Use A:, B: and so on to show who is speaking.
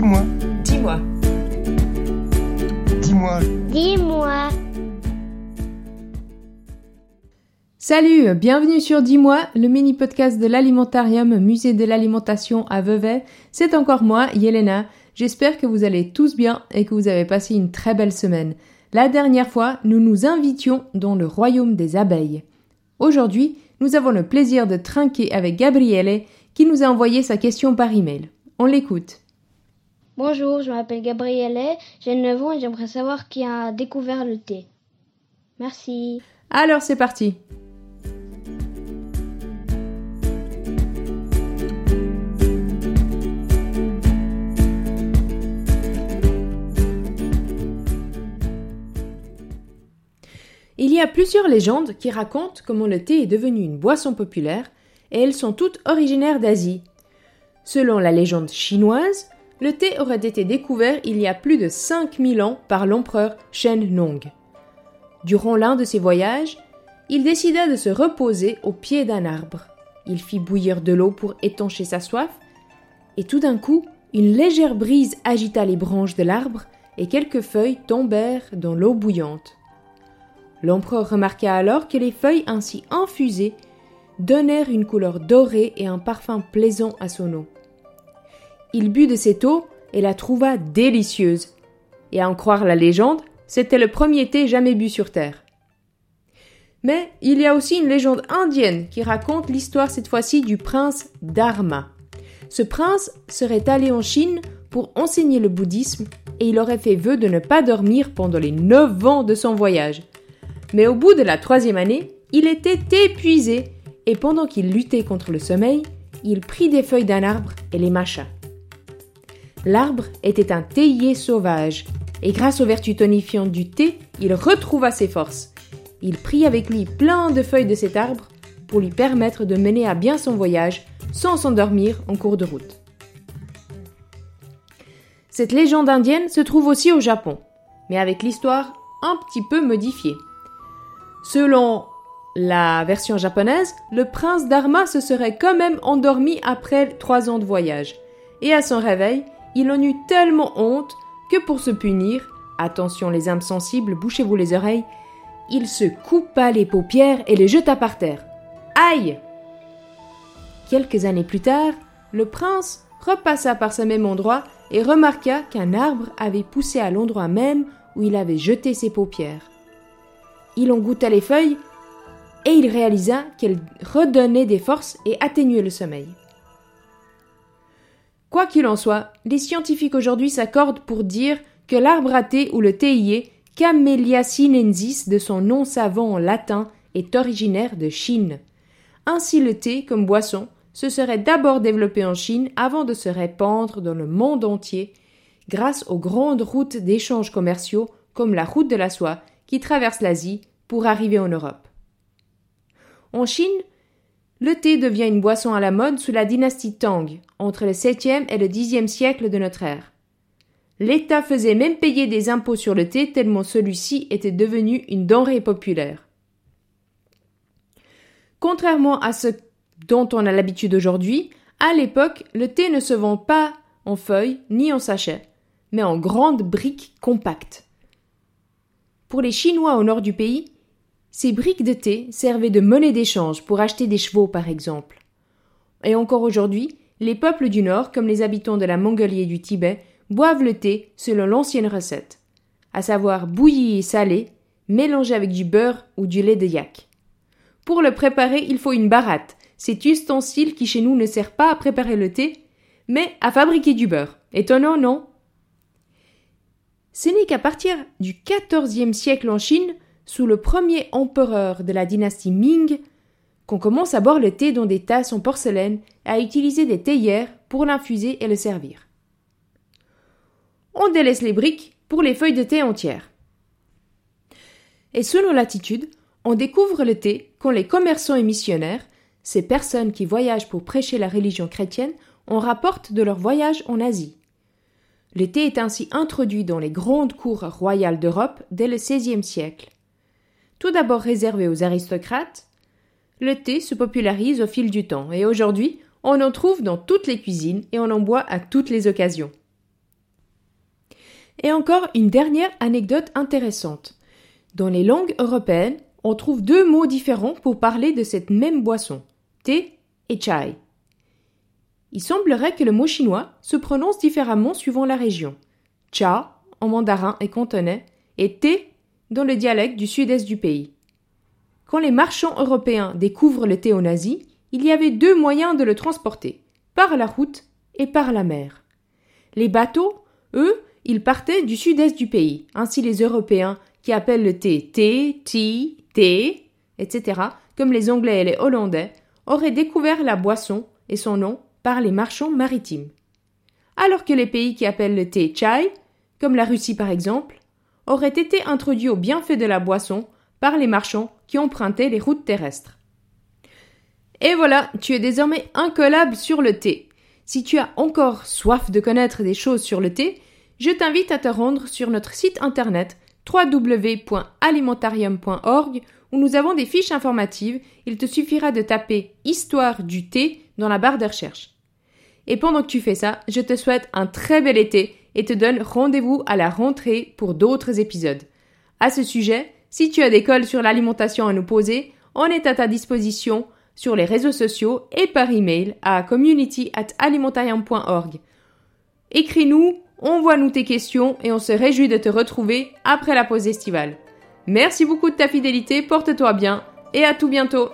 A: Dis-moi.
B: Dis-moi.
A: Dis-moi.
C: Dis-moi.
D: Salut, bienvenue sur Dis-moi, le mini podcast de l'alimentarium musée de l'alimentation à Vevey. C'est encore moi, Yelena. J'espère que vous allez tous bien et que vous avez passé une très belle semaine. La dernière fois, nous nous invitions dans le royaume des abeilles. Aujourd'hui, nous avons le plaisir de trinquer avec Gabriele qui nous a envoyé sa question par email. On l'écoute.
C: Bonjour, je m'appelle Gabriele, j'ai 9 ans et j'aimerais savoir qui a découvert le thé. Merci.
D: Alors c'est parti. Il y a plusieurs légendes qui racontent comment le thé est devenu une boisson populaire, et elles sont toutes originaires d'Asie. Selon la légende chinoise, le thé aurait été découvert il y a plus de 5000 ans par l'empereur Shen Nong. Durant l'un de ses voyages, il décida de se reposer au pied d'un arbre. Il fit bouillir de l'eau pour étancher sa soif, et tout d'un coup, une légère brise agita les branches de l'arbre et quelques feuilles tombèrent dans l'eau bouillante. L'empereur remarqua alors que les feuilles ainsi infusées donnèrent une couleur dorée et un parfum plaisant à son eau. Il but de cette eau et la trouva délicieuse. Et à en croire la légende, c'était le premier thé jamais bu sur Terre. Mais il y a aussi une légende indienne qui raconte l'histoire cette fois-ci du prince Dharma. Ce prince serait allé en Chine pour enseigner le bouddhisme et il aurait fait vœu de ne pas dormir pendant les neuf ans de son voyage. Mais au bout de la troisième année, il était épuisé, et pendant qu'il luttait contre le sommeil, il prit des feuilles d'un arbre et les mâcha. L'arbre était un théier sauvage, et grâce aux vertus tonifiantes du thé, il retrouva ses forces. Il prit avec lui plein de feuilles de cet arbre pour lui permettre de mener à bien son voyage sans s'endormir en cours de route. Cette légende indienne se trouve aussi au Japon, mais avec l'histoire un petit peu modifiée. Selon la version japonaise, le prince Dharma se serait quand même endormi après trois ans de voyage. Et à son réveil, il en eut tellement honte que pour se punir, attention les âmes sensibles, bouchez-vous les oreilles, il se coupa les paupières et les jeta par terre. Aïe Quelques années plus tard, le prince repassa par ce même endroit et remarqua qu'un arbre avait poussé à l'endroit même où il avait jeté ses paupières. Il en goûta les feuilles et il réalisa qu'elles redonnaient des forces et atténuaient le sommeil. Quoi qu'il en soit, les scientifiques aujourd'hui s'accordent pour dire que l'arbre à thé ou le théier, Camellia sinensis de son nom savant en latin, est originaire de Chine. Ainsi le thé, comme boisson, se serait d'abord développé en Chine avant de se répandre dans le monde entier grâce aux grandes routes d'échanges commerciaux comme la route de la soie qui traverse l'Asie pour arriver en Europe. En Chine, le thé devient une boisson à la mode sous la dynastie Tang, entre le 7e et le 10e siècle de notre ère. L'État faisait même payer des impôts sur le thé tellement celui-ci était devenu une denrée populaire. Contrairement à ce dont on a l'habitude aujourd'hui, à l'époque, le thé ne se vend pas en feuilles ni en sachets, mais en grandes briques compactes. Pour les Chinois au nord du pays, ces briques de thé servaient de monnaie d'échange pour acheter des chevaux, par exemple. Et encore aujourd'hui, les peuples du Nord, comme les habitants de la Mongolie et du Tibet, boivent le thé selon l'ancienne recette, à savoir bouilli et salé, mélangé avec du beurre ou du lait de yak. Pour le préparer, il faut une baratte, cet ustensile qui chez nous ne sert pas à préparer le thé, mais à fabriquer du beurre. Étonnant, non? Ce n'est qu'à partir du XIVe siècle en Chine, sous le premier empereur de la dynastie Ming, qu'on commence à boire le thé dans des tasses en porcelaine et à utiliser des théières pour l'infuser et le servir. On délaisse les briques pour les feuilles de thé entières. Et selon l'attitude, on découvre le thé quand les commerçants et missionnaires, ces personnes qui voyagent pour prêcher la religion chrétienne, en rapportent de leur voyage en Asie. Le thé est ainsi introduit dans les grandes cours royales d'Europe dès le XVIe siècle. Tout d'abord réservé aux aristocrates, le thé se popularise au fil du temps et aujourd'hui on en trouve dans toutes les cuisines et on en boit à toutes les occasions. Et encore une dernière anecdote intéressante. Dans les langues européennes, on trouve deux mots différents pour parler de cette même boisson, thé et chai. Il semblerait que le mot chinois se prononce différemment suivant la région. Cha en mandarin et cantonais et thé dans le dialecte du sud-est du pays. Quand les marchands européens découvrent le thé en Asie, il y avait deux moyens de le transporter, par la route et par la mer. Les bateaux, eux, ils partaient du sud-est du pays. Ainsi les Européens, qui appellent le thé thé, tea, thé, etc., comme les Anglais et les Hollandais, auraient découvert la boisson et son nom par les marchands maritimes. Alors que les pays qui appellent le thé chai, comme la Russie par exemple, auraient été introduits au bienfait de la boisson par les marchands qui empruntaient les routes terrestres. Et voilà, tu es désormais incollable sur le thé. Si tu as encore soif de connaître des choses sur le thé, je t'invite à te rendre sur notre site internet www.alimentarium.org où nous avons des fiches informatives. Il te suffira de taper Histoire du thé dans la barre de recherche. Et pendant que tu fais ça, je te souhaite un très bel été et te donne rendez-vous à la rentrée pour d'autres épisodes. À ce sujet, si tu as des cols sur l'alimentation à nous poser, on est à ta disposition sur les réseaux sociaux et par email à community at alimentarium.org. Écris-nous, envoie-nous tes questions et on se réjouit de te retrouver après la pause estivale. Merci beaucoup de ta fidélité, porte-toi bien et à tout bientôt.